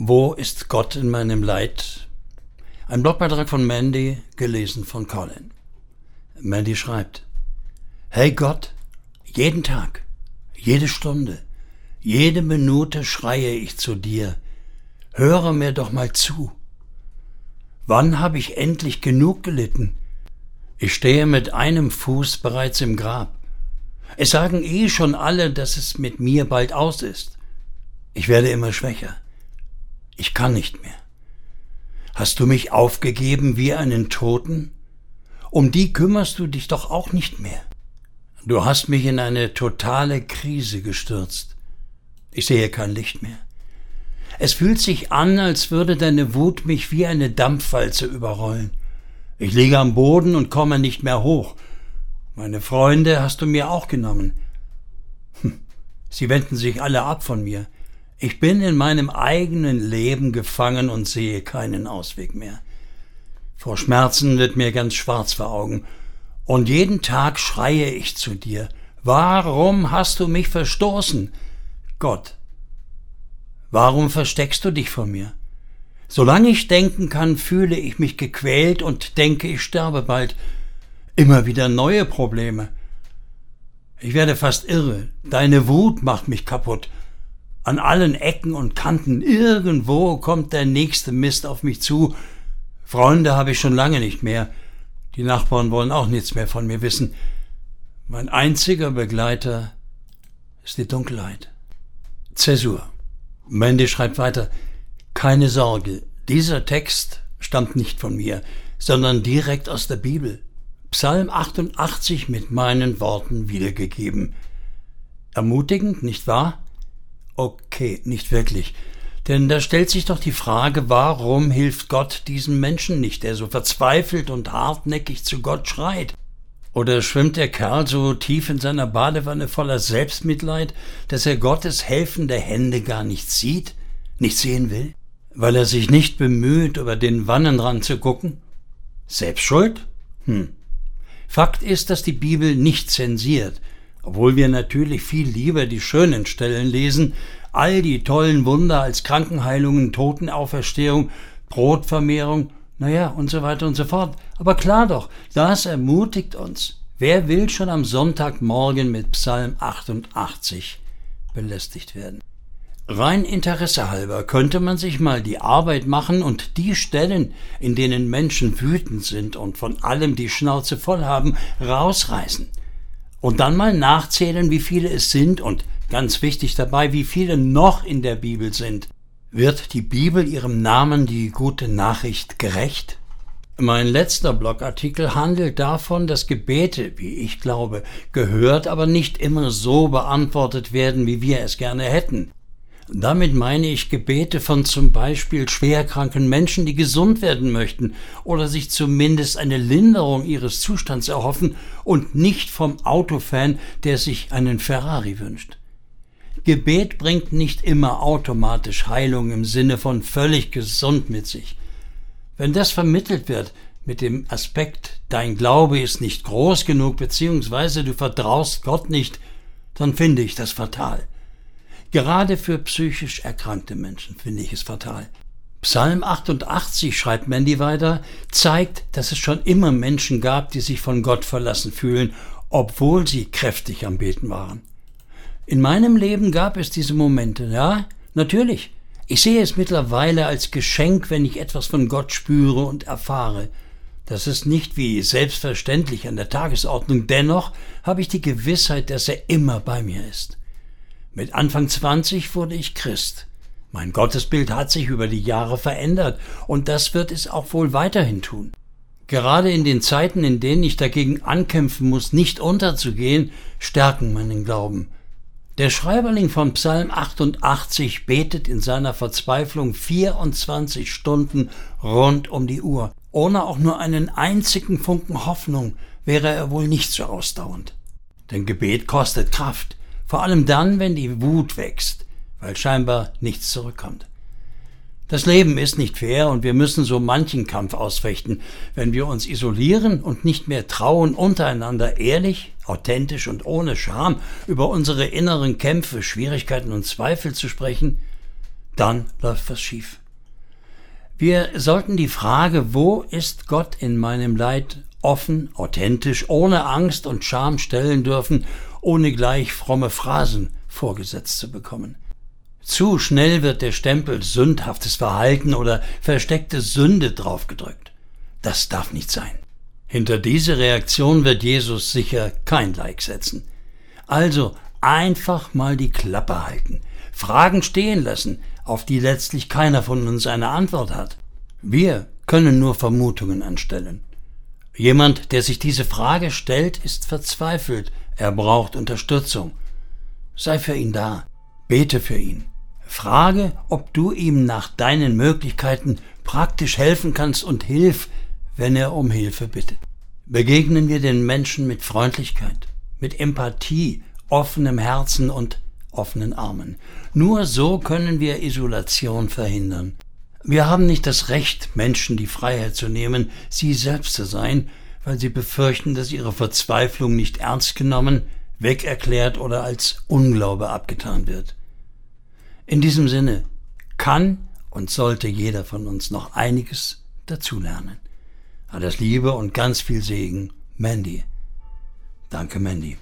Wo ist Gott in meinem Leid? Ein Blogbeitrag von Mandy, gelesen von Colin. Mandy schreibt, Hey Gott, jeden Tag, jede Stunde, jede Minute schreie ich zu dir, höre mir doch mal zu. Wann habe ich endlich genug gelitten? Ich stehe mit einem Fuß bereits im Grab. Es sagen eh schon alle, dass es mit mir bald aus ist. Ich werde immer schwächer. Ich kann nicht mehr. Hast du mich aufgegeben wie einen Toten? Um die kümmerst du dich doch auch nicht mehr. Du hast mich in eine totale Krise gestürzt. Ich sehe kein Licht mehr. Es fühlt sich an, als würde deine Wut mich wie eine Dampfwalze überrollen. Ich liege am Boden und komme nicht mehr hoch. Meine Freunde hast du mir auch genommen. Hm, sie wenden sich alle ab von mir. Ich bin in meinem eigenen Leben gefangen und sehe keinen Ausweg mehr. Vor Schmerzen wird mir ganz schwarz vor Augen, und jeden Tag schreie ich zu dir, warum hast du mich verstoßen? Gott, warum versteckst du dich von mir? Solange ich denken kann, fühle ich mich gequält und denke, ich sterbe bald. Immer wieder neue Probleme. Ich werde fast irre. Deine Wut macht mich kaputt. An allen Ecken und Kanten, irgendwo kommt der nächste Mist auf mich zu. Freunde habe ich schon lange nicht mehr. Die Nachbarn wollen auch nichts mehr von mir wissen. Mein einziger Begleiter ist die Dunkelheit. Zäsur. Mandy schreibt weiter, keine Sorge, dieser Text stammt nicht von mir, sondern direkt aus der Bibel. Psalm 88 mit meinen Worten wiedergegeben. Ermutigend, nicht wahr? Okay, nicht wirklich. Denn da stellt sich doch die Frage, warum hilft Gott diesem Menschen nicht, der so verzweifelt und hartnäckig zu Gott schreit? Oder schwimmt der Kerl so tief in seiner Badewanne voller Selbstmitleid, dass er Gottes helfende Hände gar nicht sieht, nicht sehen will? Weil er sich nicht bemüht, über den Wannenrand zu gucken? Selbst schuld? Hm. Fakt ist, dass die Bibel nicht zensiert, obwohl wir natürlich viel lieber die schönen Stellen lesen, all die tollen Wunder als Krankenheilungen, Totenauferstehung, Brotvermehrung, naja, und so weiter und so fort. Aber klar doch, das ermutigt uns. Wer will schon am Sonntagmorgen mit Psalm 88 belästigt werden? Rein Interesse halber könnte man sich mal die Arbeit machen und die Stellen, in denen Menschen wütend sind und von allem die Schnauze voll haben, rausreißen und dann mal nachzählen, wie viele es sind und ganz wichtig dabei, wie viele noch in der Bibel sind. Wird die Bibel ihrem Namen die gute Nachricht gerecht? Mein letzter Blogartikel handelt davon, dass Gebete, wie ich glaube, gehört, aber nicht immer so beantwortet werden, wie wir es gerne hätten. Damit meine ich Gebete von zum Beispiel schwerkranken Menschen, die gesund werden möchten oder sich zumindest eine Linderung ihres Zustands erhoffen und nicht vom Autofan, der sich einen Ferrari wünscht. Gebet bringt nicht immer automatisch Heilung im Sinne von völlig gesund mit sich. Wenn das vermittelt wird mit dem Aspekt, dein Glaube ist nicht groß genug, beziehungsweise du vertraust Gott nicht, dann finde ich das fatal. Gerade für psychisch erkrankte Menschen finde ich es fatal. Psalm 88, schreibt Mandy weiter, zeigt, dass es schon immer Menschen gab, die sich von Gott verlassen fühlen, obwohl sie kräftig am Beten waren. In meinem Leben gab es diese Momente, ja, natürlich. Ich sehe es mittlerweile als Geschenk, wenn ich etwas von Gott spüre und erfahre. Das ist nicht wie selbstverständlich an der Tagesordnung, dennoch habe ich die Gewissheit, dass er immer bei mir ist. Mit Anfang 20 wurde ich Christ. Mein Gottesbild hat sich über die Jahre verändert und das wird es auch wohl weiterhin tun. Gerade in den Zeiten, in denen ich dagegen ankämpfen muss, nicht unterzugehen, stärken meinen Glauben. Der Schreiberling von Psalm 88 betet in seiner Verzweiflung 24 Stunden rund um die Uhr. Ohne auch nur einen einzigen Funken Hoffnung wäre er wohl nicht so ausdauernd. Denn Gebet kostet Kraft. Vor allem dann, wenn die Wut wächst, weil scheinbar nichts zurückkommt. Das Leben ist nicht fair und wir müssen so manchen Kampf ausfechten, wenn wir uns isolieren und nicht mehr trauen, untereinander ehrlich, authentisch und ohne Scham über unsere inneren Kämpfe, Schwierigkeiten und Zweifel zu sprechen, dann läuft was schief. Wir sollten die Frage, wo ist Gott in meinem Leid, offen, authentisch, ohne Angst und Scham stellen dürfen, ohne gleich fromme Phrasen vorgesetzt zu bekommen. Zu schnell wird der Stempel sündhaftes Verhalten oder versteckte Sünde draufgedrückt. Das darf nicht sein. Hinter diese Reaktion wird Jesus sicher kein Like setzen. Also einfach mal die Klappe halten, Fragen stehen lassen, auf die letztlich keiner von uns eine Antwort hat. Wir können nur Vermutungen anstellen. Jemand, der sich diese Frage stellt, ist verzweifelt, er braucht Unterstützung. Sei für ihn da, bete für ihn. Frage, ob du ihm nach deinen Möglichkeiten praktisch helfen kannst und hilf, wenn er um Hilfe bittet. Begegnen wir den Menschen mit Freundlichkeit, mit Empathie, offenem Herzen und offenen Armen. Nur so können wir Isolation verhindern. Wir haben nicht das Recht, Menschen die Freiheit zu nehmen, sie selbst zu sein, weil sie befürchten, dass ihre Verzweiflung nicht ernst genommen, wegerklärt oder als Unglaube abgetan wird. In diesem Sinne kann und sollte jeder von uns noch einiges dazulernen. Alles Liebe und ganz viel Segen, Mandy. Danke, Mandy.